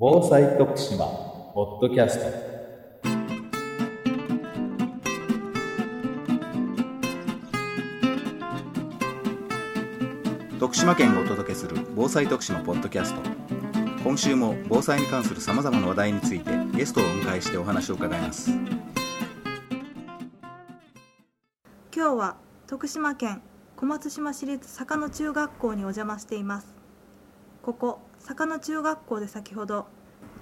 防災徳島ポッドキャスト。徳島県がお届けする防災徳島ポッドキャスト。今週も防災に関するさまざまな話題についてゲストをお迎えしてお話を伺います。今日は徳島県小松島市立坂野中学校にお邪魔しています。ここ坂野中学校で先ほど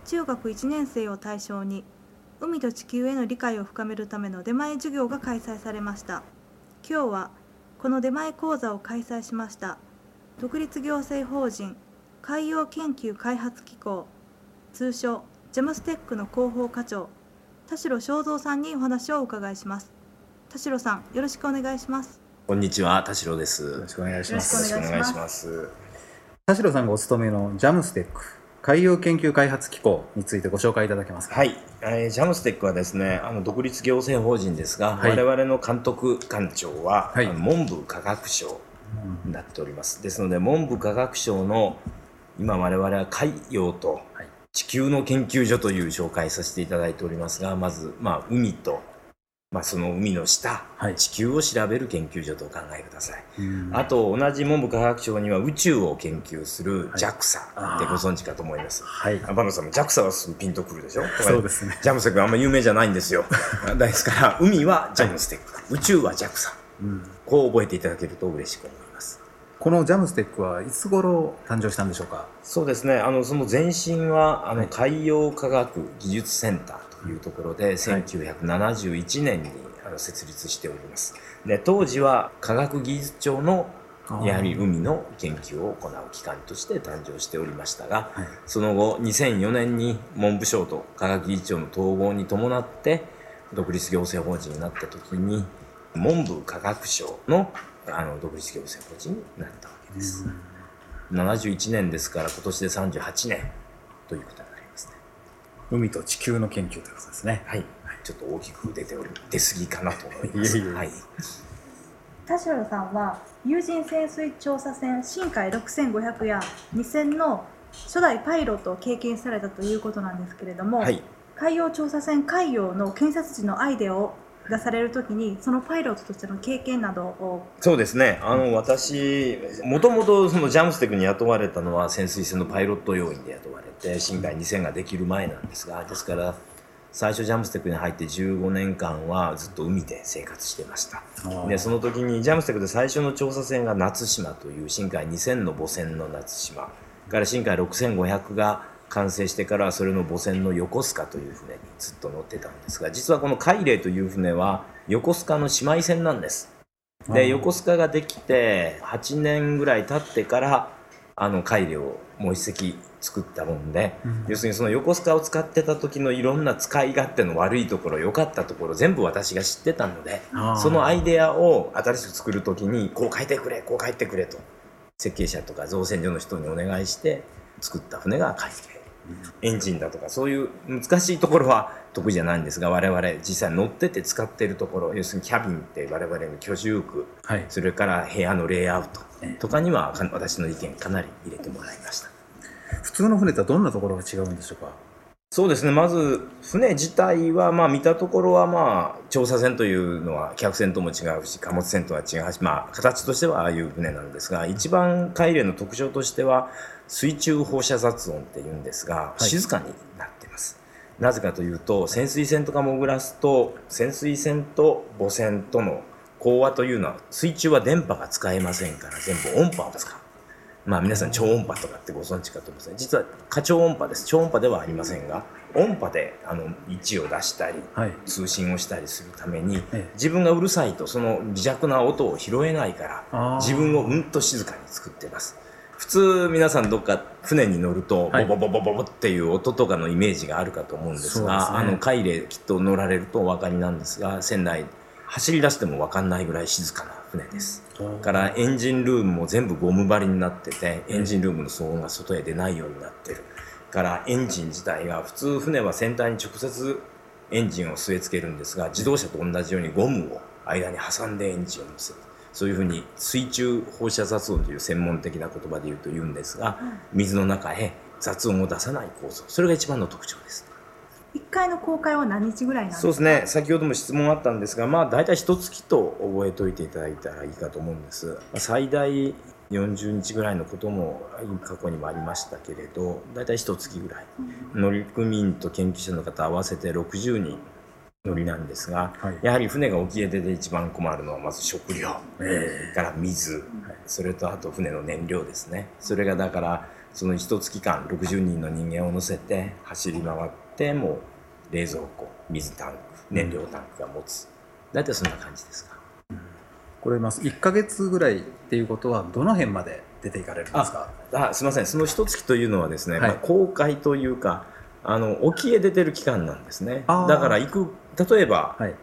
中学1年生を対象に海と地球への理解を深めるための出前授業が開催されました。今日はこの出前講座を開催しました独立行政法人海洋研究開発機構通称ジャムステックの広報課長田代正蔵さんにお話をお伺いします。田代さんよろしくお願いします。こんにちは田代です。よろしくお願いしまよろしくお願いします。す田代さんがお勤めのジャムステック海洋研究開発機構についてご紹介いただけますか？はい、えージャムステックはですねあの独立行政法人ですが、はい。我々の監督官庁は、はい。文部科学省になっております。ですので文部科学省の今我々は海洋とはい。地球の研究所という紹介させていただいておりますがまず、まあ、海と、まあ、その海の下、はい。地球を調べる研究所とお考えください。うん。あと同じ文部科学省には宇宙を研究するはい。JAXA ってご存知かと思います。はい。バノさんも JAXA はすぐピンとくるでしょ？そうですね。ジャムステックあんま有名じゃないんですよ。ですから、海はジャムステック、宇宙は JAXA。うん。こう覚えていただけると嬉しく思います。このジャムステックはいつ頃誕生したんでしょうか？そうですね、あの、その前身は、あの、はい。海洋科学技術センターというところで、1971年にあの設立しております。で、当時は科学技術庁のやはり海の研究を行う機関として誕生しておりましたが、はい。その後2004年に文部省と科学技術庁の統合に伴って独立行政法人になった時に文部科学省のあの独立行政法人になったわけです、71年ですから今年で38年ということになりますね。海と地球の研究ということですね。はい。ちょっと大きく出ており出過ぎかなと思います。はい、田代さんは有人潜水調査船深海6500や2000の初代パイロットを経験されたということなんですけれども、はい。海洋調査船海洋の建設時のアイデアを出されるときにそのパイロットとしての経験などをそうですね。あの、私、もともとそのジャムステックに雇われたのは潜水船のパイロット要員で雇われて、深海2000ができる前なんですが、ですから、最初ジャムステックに入って15年間はずっと海で生活してました。で、その時にジャムステックで最初の調査船が夏島という深海2000の母船の夏島から深海6500が完成してからそれの母船の横須賀という船にずっと乗ってたんですが実はこの海霊という船は横須賀の姉妹船なんです。で横須賀ができて8年ぐらい経ってからあの海霊をもう一隻作ったもんで、うん。要するにその横須賀を使ってた時のいろんな使い勝手の悪いところ良かったところ全部私が知ってたのでそのアイデアを新しく作る時にこう書いてくれこう書いてくれと設計者とか造船所の人にお願いして作った船が海底エンジンだとかそういう難しいところは得意じゃないんですが我々実際乗ってて使っているところ要するにキャビンって我々の居住区はい。それから部屋のレイアウトええ。とかにはか私の意見かなり入れてもらいました。普通の船とはどんなところが違うんでしょうか？そうですね。まず船自体はまあ見たところはまあ調査船というのは客船とも違うし貨物船とは違うしまあ形としてはああいう船なんですが一番海霊の特徴としては水中放射雑音っていうんですが、はい。静かになってます。なぜかというと潜水船とか潜らすと潜水船と母船との講話というのは水中は電波が使えませんから全部音波を使うまあ皆さん超音波とかってご存知かと思いますね。実は過超音波です。超音波ではありませんが音波であの位置を出したりはい。通信をしたりするためにええ。自分がうるさいとその微弱な音を拾えないから自分をうんと静かに作ってます。普通皆さんどっか船に乗るとはい。ボボボボボボっていう音とかのイメージがあるかと思うんですがそうですね。あの海霊きっと乗られるとお分かりなんですが船内走り出しても分かんないぐらい静かな船です。からエンジンルームも全部ゴム張りになっててエンジンルームの騒音が外へ出ないようになってる。からエンジン自体が普通船は船体に直接エンジンを据え付けるんですが自動車と同じようにゴムを間に挟んでエンジンを乗せる。そういうふうに水中放射雑音という専門的な言葉で言うと言うんですが水の中へ雑音を出さない構造。それが一番の特徴です1回の公開は何日ぐらいなんですか？そうですね。先ほども質問あったんですがまあ大体一月と覚えておいていただいたらいいかと思うんです、まあ最大40日ぐらいのことも過去にもありましたけれど大体一月ぐらい。乗組員と研究者の方合わせて60人乗りなんですが、はい。やはり船が沖へ出て一番困るのはまず食料、えから水、それとあと船の燃料ですね。それがだからその一月間60人の人間を乗せて走り回ってもう冷蔵庫水タンク燃料タンクが持つ。大体そんな感じですか。これまず1か月ぐらいっていうことはどの辺まで出ていかれるんですか？あすみません。その一月というのはですね、はいまあ、公開というかあの沖へ出てる期間なんですね。だから行く例えば、はい。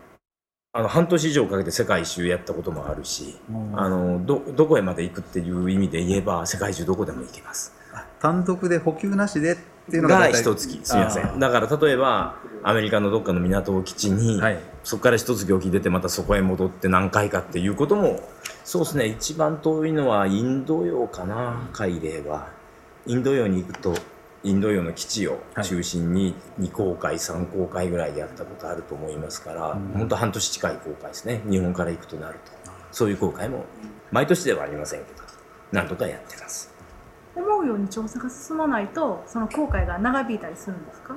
あの半年以上かけて世界一周やったこともあるし、あのどどこへまで行くっていう意味で言えば世界中どこでも行けます。あ単独で補給なしでっていうのが一月すみません。だから例えばアメリカのどっかの港を基地に、はい。そこから一月沖出てまたそこへ戻って何回かっていうこともそうですね。一番遠いのはインド洋かな海嶺は。インド洋に行くとインド洋の基地を中心に2航海3航海ぐらいでやったことあると思いますから、ん。本当半年近い航海ですね。日本から行くとなると。そういう航海も毎年ではありませんけどなんとかやってます思うように調査が進まないとその航海が長引いたりするんですか？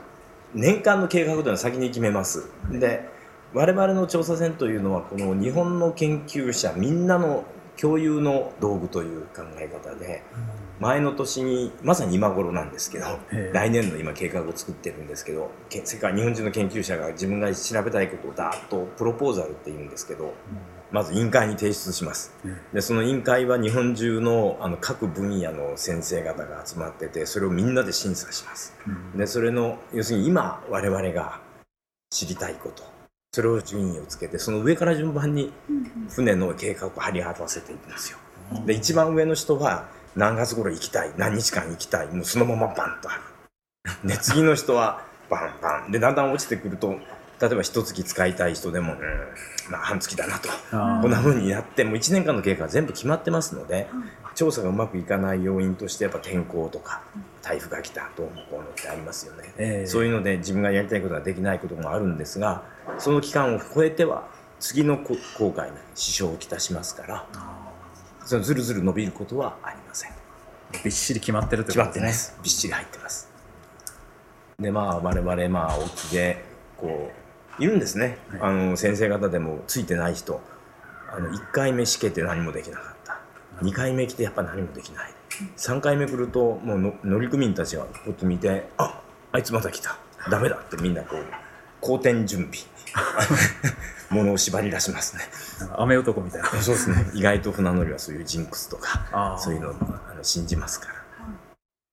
年間の計画というのは先に決めます。で我々の調査船というのはこの日本の研究者みんなの共有の道具という考え方で前の年にまさに今頃なんですけどええ。来年の今計画を作ってるんですけどけ世界日本中の研究者が自分が調べたいことをダーッとプロポーザルって言うんですけどまず委員会に提出します。でその委員会は日本中のあの各分野の先生方が集まっててそれをみんなで審査します。でそれの要するに今我々が知りたいことそれを順位をつけてその上から順番に船の計画を張り合わせていくんですよ。で一番上の人は何月頃行きたい何日間行きたいもうそのままバンとある。で次の人はバンバン。でだんだん落ちてくると例えば一月使いたい人でもうん。まあ半月だなと。こんな風にやってもう1年間の計画が全部決まってますので調査がうまくいかない要因としてやっぱ天候とか台風が来たどうのこうのってありますよね、ええ。そういうので自分がやりたいことができないこともあるんですがその期間を超えては次のこ航海に支障をきたしますからそのずるずる伸びることはありません。びっしり決まってるって決まってことです。すびっしり入ってます。でまあ我々まあ沖でこういるんですね、はい。あの先生方でもついてない人。あの1回目試験って何もできなかった。2回目来てやっぱ何もできない。3回目来るともうの乗組員たちがこって見てああいつまた来た。ダメだってみんなこう好転準備。物を縛り出しますね。雨男みたいな。そうですね。意外と船乗りはそういうジンクスとかそういうのをあの信じますから。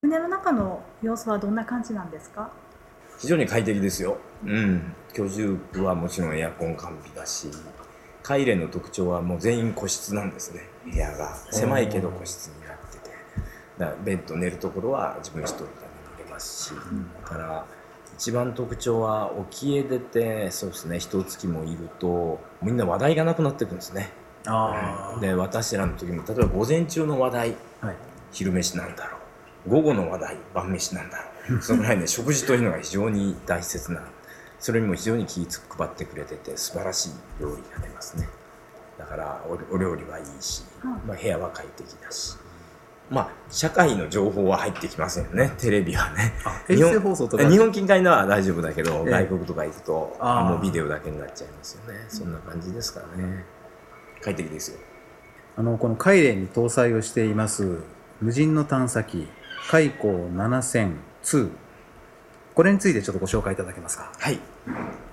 船の中の様子はどんな感じなんですか？非常に快適ですよ。うん。居住区はもちろんエアコン完備だし、海連の特徴はもう全員個室なんですね。部屋が狭いけど個室になってて。だからベッド寝るところは自分一人で寝れますし、だから一番特徴は沖へ出て、そうですね、一月もいると、みんな話題がなくなっていくんですね。あで、私らの時も、例えば午前中の話題、あはい昼飯なんだろう午後の話題晩飯なんだろうそのぐらいね食事というのが非常に大切なそれにも非常に気を配ってくれてて素晴らしい料理が出ますね。だからおお料理はいいし、まあ、部屋は快適だし。まあ社会の情報は入ってきませんよね。テレビはね。あ衛星放送とか。日本近海のは大丈夫だけど、ええ。外国とか行くともうビデオだけになっちゃいますよね。そんな感じですからね。快適ですよ。あのこの海嶺に搭載をしています無人の探査機海溝7002これについてちょっとご紹介いただけますか？はい。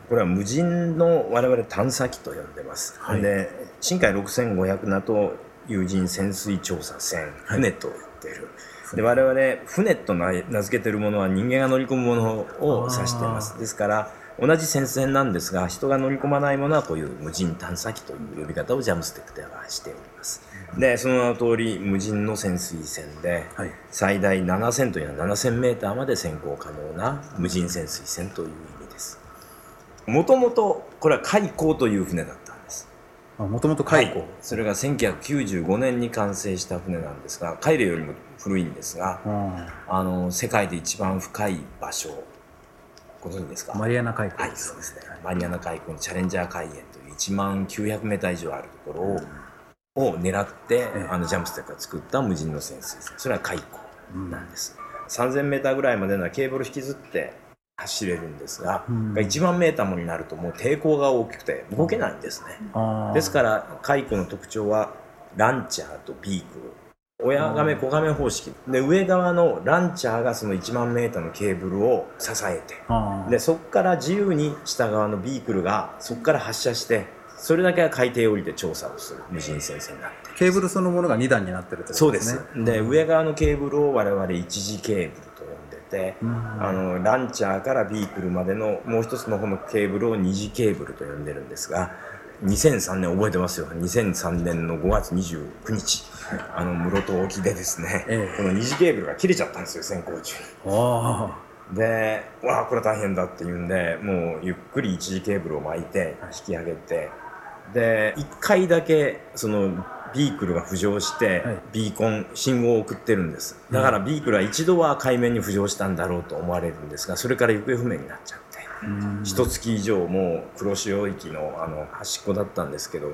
これは無人の我々探査機と呼んでます。はいで、深海6500ナと有人潜水調査船、船と言ってる。で、我々、船と名名付けてるものは人間が乗り込むものを指しています。ですから、同じ潜水船なんですが、人が乗り込まないものはこういう無人探査機という呼び方をジャムステックではしております。で、その名の通り、無人の潜水船で、はい最大7000というのは7000メーターまで潜航可能な無人潜水船という意味です。もともとこれは海溝という船だったんです。もともとはい海溝、それが1995年に完成した船なんですがカイレよりも古いんですがあの世界で一番深い場所ご存知ですか？マリアナ海溝はい、そうですね。マリアナ海溝のチャレンジャー海淵という1万900メーター以上あるところを,、を狙って、ええあのジャムステックが作った無人の潜水船。それは海溝なんです。3000メーターぐらいまでのはケーブル引きずって走れるんですが、うん1万メーターもになるともう抵抗が大きくて動けないんですね。あーですから海溝の特徴はランチャーとビークル親亀子亀方式。で上側のランチャーがその1万メーターのケーブルを支えて。でそこから自由に下側のビークルがそこから発射してそれだけは海底を降りて調査をする。無人潜水になって。ケーブルそのものが2段になってるってことそうです。ですねで上側のケーブルを我々一次ケーブルと呼んでて、うん。あのランチャーからビークルまでのもう一つの方のケーブルを二次ケーブルと呼んでるんですが2003年覚えてますよ。2003年の5月29日あの室戸沖でですね、ええ。この二次ケーブルが切れちゃったんですよ先行中。に。あ。で、わあ、これ大変だって言うんで、もうゆっくり一時ケーブルを巻いて引き上げて、で、一回だけ、その、ビークルが浮上してはい、ビーコン、信号を送ってるんです。だからビークルは一度は海面に浮上したんだろうと思われるんですが、それから行方不明になっちゃって、一月以上もう黒潮域のあの端っこだったんですけど、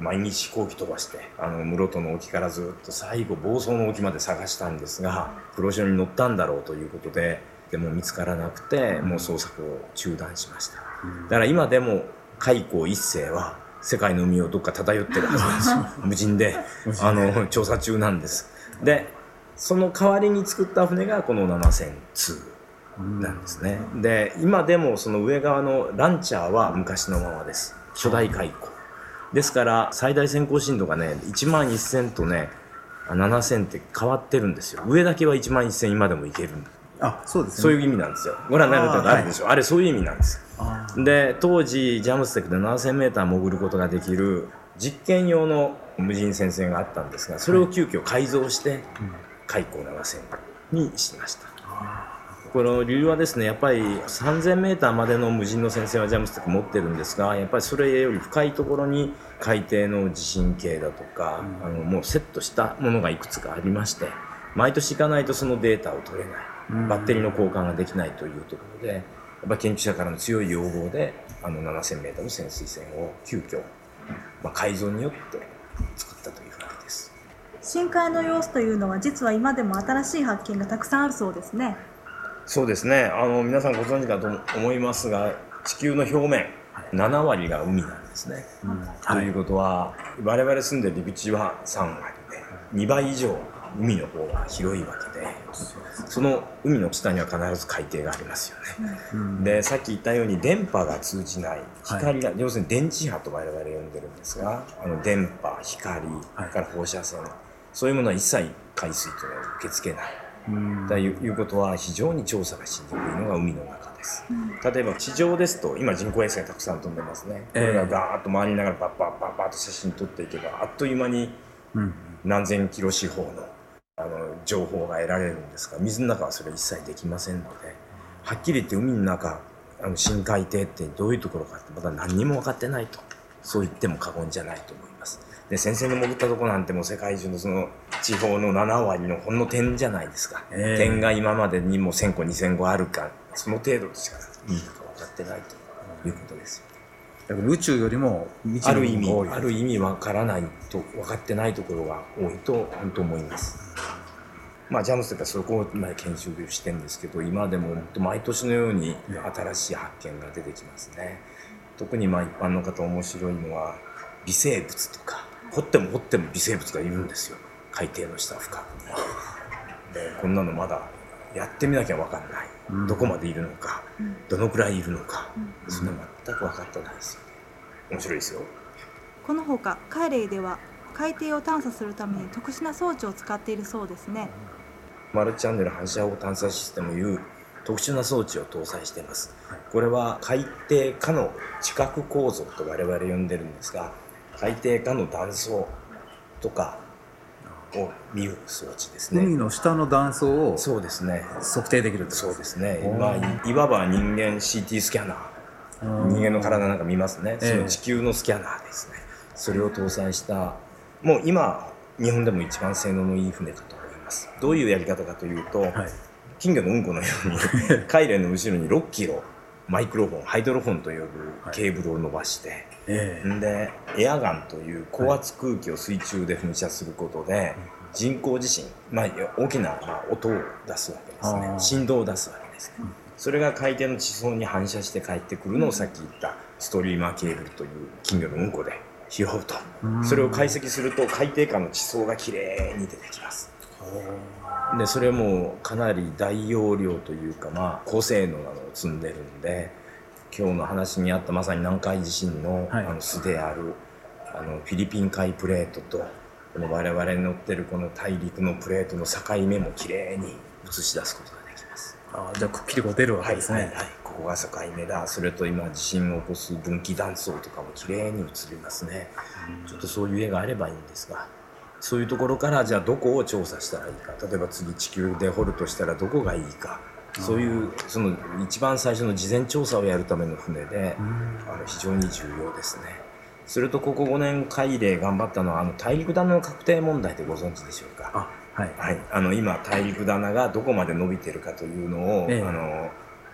毎日飛行機飛ばして、あの室戸の沖からずっと最後房総の沖まで探したんですが、黒潮に乗ったんだろうということで、でも見つからなくて、もう捜索を中断しました。だから今でも海溝一世は世界の海をどっか漂ってるはずなんですよ。無人で、あの、調査中なんです。で、その代わりに作った船がこの7002。なんですね。で、今でもその上側のランチャーは昔のままです。初代開口。ですから、最大先行深度がね、1万1000とね、7000って変わってるんですよ。上だけは1万1000今でもいける。あそうですねそういう意味なんですよ。ご覧になることあるでしょ？あれそういう意味なんです。で、当時、ジャムステックで7000メーター潜ることができる実験用の無人潜水があったんですが、それを急遽改造して、開口7000にしました。この理由はですね、やっぱり3000メーターまでの無人の潜水はジャムステック持ってるんですが、やっぱりそれより深いところに海底の地震計だとか、あのもうセットしたものがいくつかありまして、毎年行かないとそのデータを取れない。バッテリーの交換ができないというところで、やっぱ研究者からの強い要望で、あの7000メーターの潜水船を急遽、まあ、改造によって作ったというわけです。深海の様子というのは実は今でも新しい発見がたくさんあるそうですねそうですね。あの皆さんご存知かと思いますが地球の表面7割が海なんですね。ということは我々住んでる陸地は3割で2倍以上海の方が広いわけでその海の下には必ず海底がありますよね。うん。でさっき言ったように電波が通じない光が、要するに電磁波と我々呼んでるんですがあの電波光はいから放射線、そういうものは一切海水というのは受け付けない。うん。ということは非常に調査がしにくいのが海の中です。例えば地上ですと今人工衛星がたくさん飛んでますね。こえ。えれがガーッと回りながらパッパッパッパッと写真撮っていけばあっという間にうん。何千キロ四方のあの情報が得られるんですが水の中はそれ一切できませんのではっきり言って海の中あの深海底ってどういうところかってまだ何にも分かってないと。そう言っても過言じゃないと思いますで先生の潜ったとこなんてもう世界中のその地方の7割のほんの点じゃないですか、ええ。点が今までにも1000個2000個あるかその程度でしかいいのか分かってないということです。だから宇宙よりもある意味ある意味わからないと分かってないところが多いと本当思います。まあジャムスというかそこを今研修してるんですけど今でも毎年のように新しい発見が出てきますね。特にまあ一般の方面白いのは微生物とか掘っても掘っても微生物がいるんですよ。海底の下深く。に。でこんなのまだやってみなきゃ分かんない、うん。どこまでいるのか、どのくらいいるのか、そんな全く分かってないですよ。ね。面白いですよ。このほかカイレイでは海底を探査するために特殊な装置を使っているそうですね。マルチチャンネル反射砲探査システムという特殊な装置を搭載しています。これは海底下の地殻構造と我々呼んでるんですが、海底下の断層とかを見る装置ですね。海の下の断層をそうですね。測定できるそうですね。おーまあ、いいわば人間 CT スキャナー。人間の体なんか見ますね。ええその地球のスキャナーですね。それを搭載したもう今日本でも一番性能のいい船かと思いますどういうやり方かというと、はい金魚のうんこのように 海連の後ろに6キロマイクロフォンハイドロフォンと呼ぶケーブルを伸ばして、ええんでエアガンという高圧空気を水中で噴射することで、人工地震、まあ、大きなまあ音を出すわけですね。振動を出すわけですね、それが海底の地層に反射して帰ってくるのをさっき言ったストリーマーケーブルという金魚のうんこで拾うと。うん。それを解析すると海底下の地層がきれいに出てきます。でそれもかなり大容量というか、まあ、高性能なのを積んでるんで今日の話にあったまさに南海地震の,、はい。あの巣であるあのフィリピン海プレートとこの我々に乗ってるこの大陸のプレートの境目もきれいに映し出すことができます。あじゃあくっきりこう出るわはいけですね、はいはい、ここが境目だ。それと今地震を起こす分岐断層とかもきれいに映りますね、ちょっとそういう絵があればいいんですがそういうところからじゃあどこを調査したらいいか。例えば次地球で掘るとしたらどこがいいかそういうその一番最初の事前調査をやるための船で、あの非常に重要ですね。それとここ5年海で頑張ったのはあの大陸棚の確定問題ってご存知でしょうか？あはい。はい、あの今大陸棚がどこまで伸びてるかというのを、ええ。あの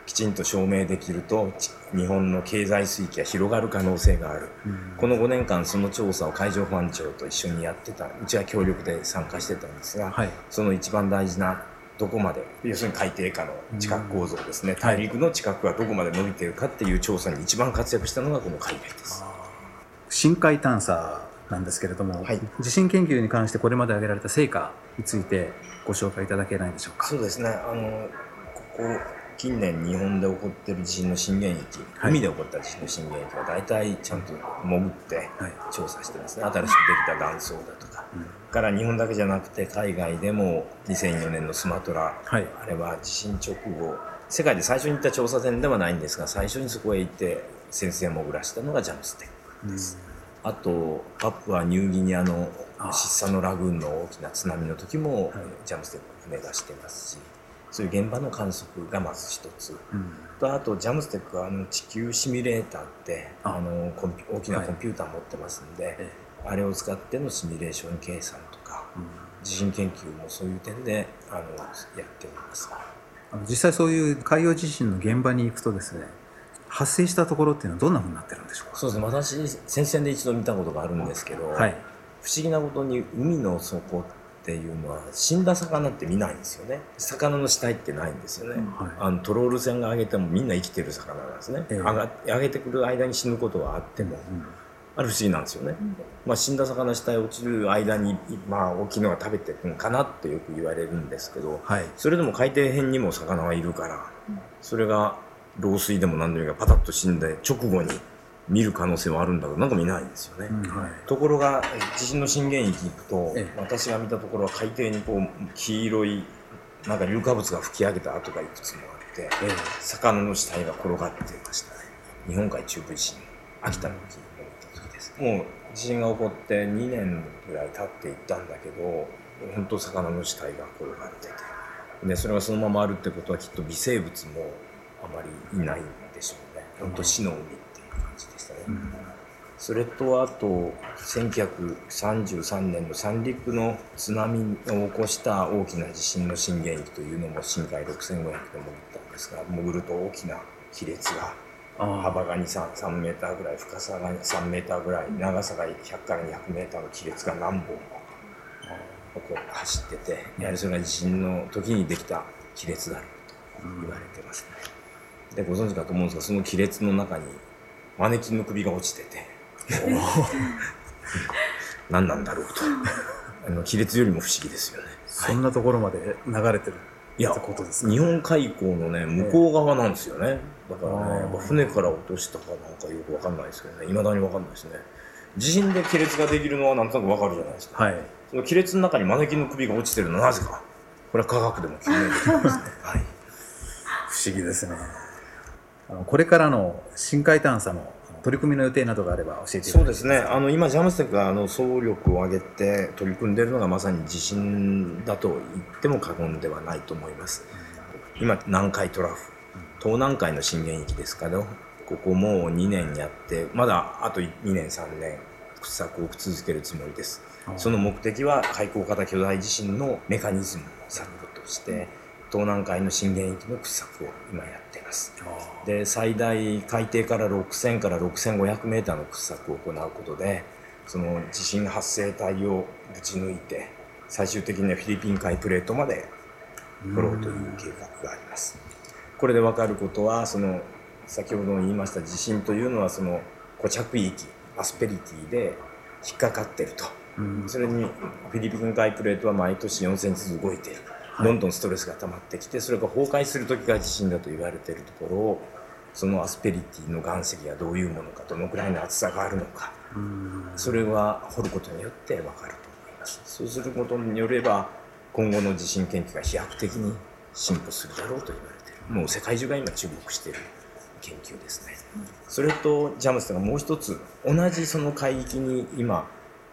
きちんと証明できるとち日本の経済水域が広がる可能性がある、この5年間その調査を海上保安庁と一緒にやってたうちは協力で参加してたんですが、はい。その一番大事などこまで要するに海底下の地殻構造ですね、大陸の地殻がどこまで伸びているかっていう調査に一番活躍したのがこの海底です。深海探査なんですけれども、はい。地震研究に関してこれまで挙げられた成果についてご紹介いただけないでしょうか？そうですね。あのここ近年日本で起こってる地震の震源域、はい。海で起こった地震の震源域は大体ちゃんと潜ってはい。調査してますね。新しくできた断層だとか、から日本だけじゃなくて海外でも2004年のスマトラ、はい。あれは地震直後世界で最初に行った調査船ではないんですが最初にそこへ行って潜水を潜らしたのがジャムステックです、あとパプアニューギニアのあシッサのラグーンの大きな津波の時も、はい。ジャムステック船出してますしそういう現場の観測がまず一つ。うん。とあとジャムステックはあの地球シミュレーターってあ。あの大きなはい。コンピューター持ってますんで、えあれを使ってのシミュレーション計算とかうん。地震研究もそういう点であのやっております。あの実際そういう海洋地震の現場に行くとですね発生したところっていうのはどんなふうになってるんでしょうか？そうですね。私先線で一度見たことがあるんですけど、はい。不思議なことに海の底っていうのは死んだ魚って見ないんですよね。魚の死体ってないんですよね、はい。あのトロール船が上げてもみんな生きてる魚なんですね、ええ。上が上げてくる間に死ぬことはあっても、あれ不思議なんですよね、まあ、死んだ魚死体落ちる間に、まあ、大きいのが食べてるのかなってよく言われるんですけどはい。それでも海底辺にも魚はいるからそれが老衰でも何でもいいかパタッと死んで直後に見る可能性はあるんだけどなんか見ないんですよね、うんはい。ところがえ地震の震源域行くと、ええ。私が見たところは海底にこう黄色いなんか硫化物が吹き上げた跡がいくつもあって、え魚の死体が転がっていましたね。日本海中部地震秋田の時に思った時です。もう地震が起こって2年ぐらい経っていったんだけど本当魚の死体が転がってて。でそれがそのままあるってことはきっと微生物もあまりいないんでしょうね。本当死の海それとあと1933年の三陸の津波を起こした大きな地震の震源域というのも深海6500で潜ったんですが潜ると大きな亀裂があ幅が 2, 3メーターぐらい深さが3メーターぐらい長さが100から200メーターの亀裂が何本もここ走っててやはりそれが地震の時にできた亀裂だろうと言われてますね。でご存知かと思うんですがその亀裂の中にマネキンの首が落ちてて。何なんだろうと。あの亀裂よりも不思議ですよね。そんなところまで流れてるいやことですか？日本海溝のね向こう側なんですよね、だからねやっぱ船から落としたかなんかよくわかんないですけどね。いまだにわかんないですね。地震で亀裂ができるのはなんとなくわかるじゃないですか、はい。その亀裂の中にマネキンの首が落ちてるのはなぜか。これは科学でも究明できますね。はい。不思議ですねあのこれからの深海探査の取り組みの予定などがあれば教えてそうですね。あの今ジャムステックがあの総力を挙げて取り組んでいるのがまさに地震だと言っても過言ではないと思います。今南海トラフ。東南海の震源域ですけどここもう2年やってまだあと2年3年掘削を続けるつもりです。その目的は海溝型巨大地震のメカニズムを探るとして東南海の震源域の掘削を今やっています。あで最大海底から6000から6500メーターの掘削を行うことでその地震発生帯をぶち抜いて最終的にはフィリピン海プレートまで掘ろうという計画があります。これで分かることはその先ほど言いました地震というのはその固着域アスペリティで引っかかってると。うん。それにフィリピン海プレートは毎年4センチずつ動いている、どんどんストレスが溜まってきてそれが崩壊する時が地震だと言われているところをそのアスペリティの岩石がどういうものかどのくらいの厚さがあるのかうん。それは掘ることによって分かると思います。そうすることによれば今後の地震研究が飛躍的に進歩するだろうと言われている。もう世界中が今注目している研究ですね。それとジャムスがもう一つ同じその海域に今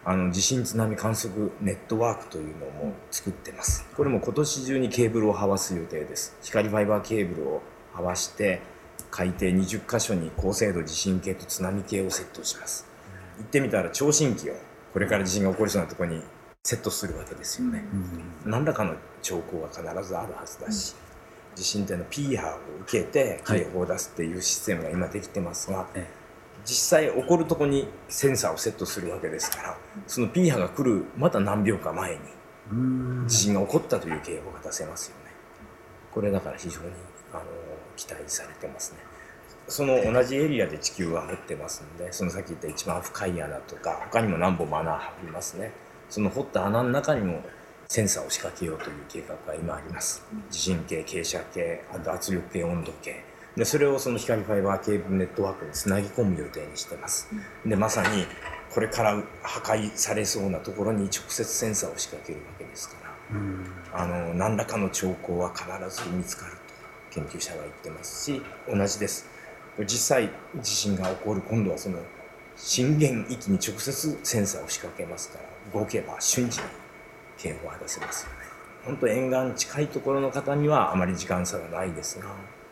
あの地震津波観測ネットワークというのも作ってます。これも今年中にケーブルをはわす予定です。光ファイバーケーブルをはわして海底20箇所に高精度地震計と津波計をセットします。行ってみたら聴診器をこれから地震が起こりそうなところにセットするわけですよね、何らかの兆候が必ずあるはずだし、地震っていうのは P 波を受けて警報を出すっていうシステムが今できてますが、え実際起こるとこにセンサーをセットするわけですからその P 波が来るまた何秒か前にうん。地震が起こったという警報が出せますよね。これだから非常にあの期待されてますね。その同じエリアで地球は掘ってますのでそのさっき言った一番深い穴とか他にも何本も穴ありますね。その掘った穴の中にもセンサーを仕掛けようという計画が今あります。地震計傾斜計あと圧力計温度計でそれをその光ファイバーケーブルネットワークにつなぎ込む予定にしてます。でまさにこれから破壊されそうなところに直接センサーを仕掛けるわけですから。うん。あの何らかの兆候は必ず見つかると研究者は言ってますし同じです。実際地震が起こる今度はその震源域に直接センサーを仕掛けますから動けば瞬時に警報が出せますよね。本当沿岸近いところの方にはあまり時間差はないですが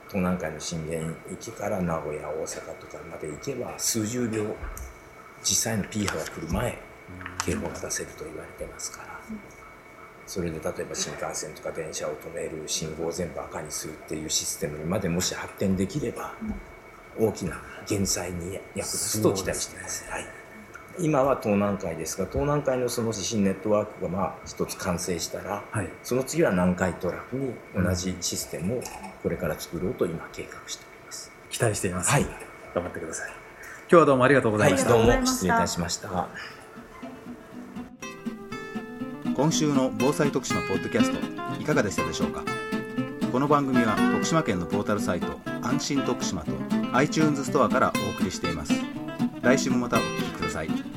東南海の震源域から名古屋大阪とかまで行けば数十秒実際の P 波が来る前警報が出せると言われてますから。それで例えば新幹線とか電車を止める信号を全部赤にするっていうシステムにまでもし発展できれば大きな減災に役立つと期待しています。はい今は東南海ですが東南海のその地震ネットワークがまあ一つ完成したら、はい。その次は南海トラフに同じシステムをこれから作ろうと今計画しております。期待しています、はい。頑張ってください。今日はどうもありがとうござはいい、ました、どうもありがとうございました。失礼いたしました。今週の防災徳島ポッドキャストいかがでしたでしょうか？この番組は徳島県のポータルサイト安心徳島と iTunes ストアからお送りしています。来週もまたお聞きください